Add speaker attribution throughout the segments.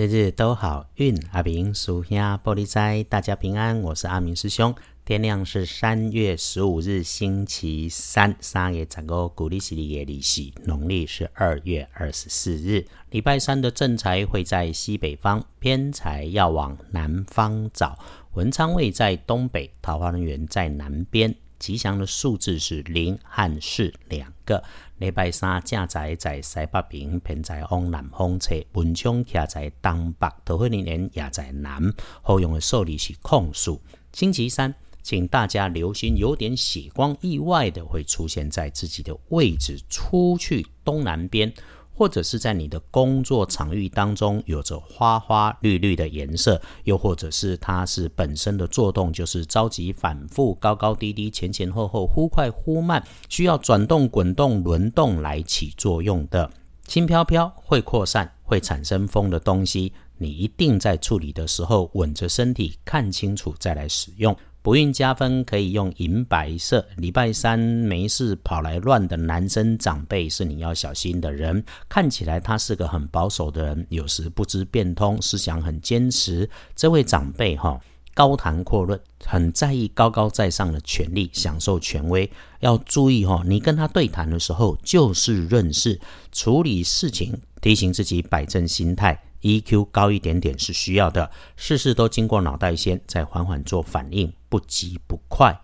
Speaker 1: 日日都好运，阿明属兄玻璃斋，大家平安。我是阿明师兄。天亮是三月十五日，星期三。三月十五，古历是历月历系，农历是二月二十四日。礼拜三的正财会在西北方，偏财要往南方找。文昌位在东北，桃花人缘在南边。吉祥的数字是零和四两个。礼拜三正在在西北边，偏在往南方侧，文昌徛在东北，桃花人也在南。好用的数字是空数。星期三，请大家留心，有点血光意外的会出现在自己的位置，出去东南边。或者是在你的工作场域当中有着花花绿绿的颜色，又或者是它是本身的作动就是着急反复、高高低低、前前后后、忽快忽慢，需要转动、滚动、轮动来起作用的。轻飘飘会扩散、会产生风的东西，你一定在处理的时候稳着身体，看清楚再来使用。不孕加分可以用银白色。礼拜三没事跑来乱的男生长辈是你要小心的人。看起来他是个很保守的人，有时不知变通，思想很坚持。这位长辈哈，高谈阔论，很在意高高在上的权利，享受权威。要注意哈，你跟他对谈的时候就事论事，处理事情，提醒自己摆正心态。EQ 高一点点是需要的，事事都经过脑袋先，再缓缓做反应，不急不快。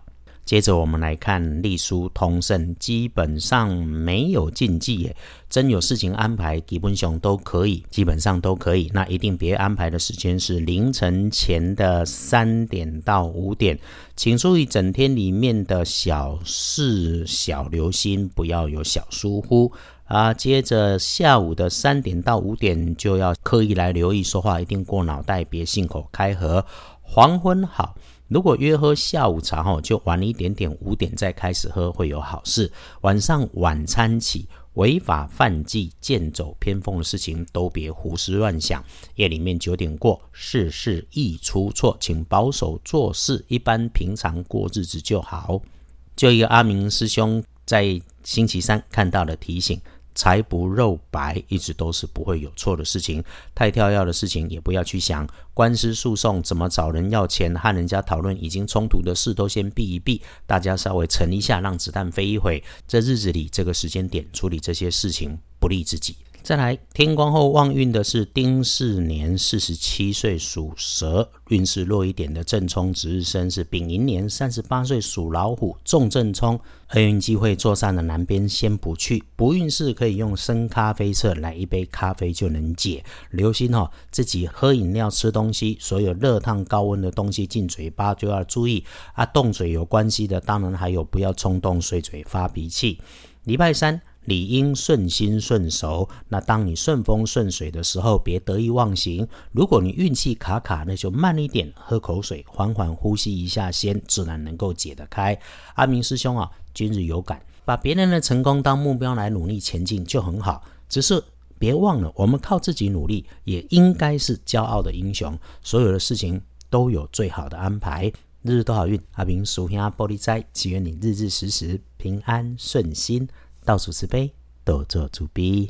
Speaker 1: 接着我们来看隶书通胜，基本上没有禁忌耶，真有事情安排，基本上都可以，基本上都可以。那一定别安排的时间是凌晨前的三点到五点，请注意整天里面的小事小留心，不要有小疏忽。啊，接着下午的三点到五点就要刻意来留意说话，一定过脑袋，别信口开河。黄昏好，如果约喝下午茶哈，就晚一点点，五点再开始喝会有好事。晚上晚餐起，违法犯纪、剑走偏锋的事情都别胡思乱想。夜里面九点过，事事易出错，请保守做事，一般平常过日子就好。就一个阿明师兄在星期三看到的提醒。财不肉白，一直都是不会有错的事情。太跳跃的事情也不要去想。官司诉讼怎么找人要钱，和人家讨论已经冲突的事，都先避一避。大家稍微沉一下，让子弹飞一会。这日子里，这个时间点处理这些事情，不利自己。再来，天光后旺运的是丁巳年四十七岁属蛇，运势弱一点的正冲值日生是丙寅年三十八岁属老虎，重正冲，厄运机会坐上的南边先不去，不运势可以用生咖啡色来一杯咖啡就能解。留心哦，自己喝饮料、吃东西，所有热烫高温的东西进嘴巴就要注意啊。动嘴有关系的，当然还有不要冲动碎嘴发脾气。礼拜三。理应顺心顺手。那当你顺风顺水的时候，别得意忘形。如果你运气卡卡，那就慢一点，喝口水，缓缓呼吸一下，先自然能够解得开。阿明师兄啊，今日有感，把别人的成功当目标来努力前进就很好。只是别忘了，我们靠自己努力，也应该是骄傲的英雄。所有的事情都有最好的安排，日日都好运。阿明属下玻璃斋，祈愿你日日时时平安顺心。倒数十杯都做主 b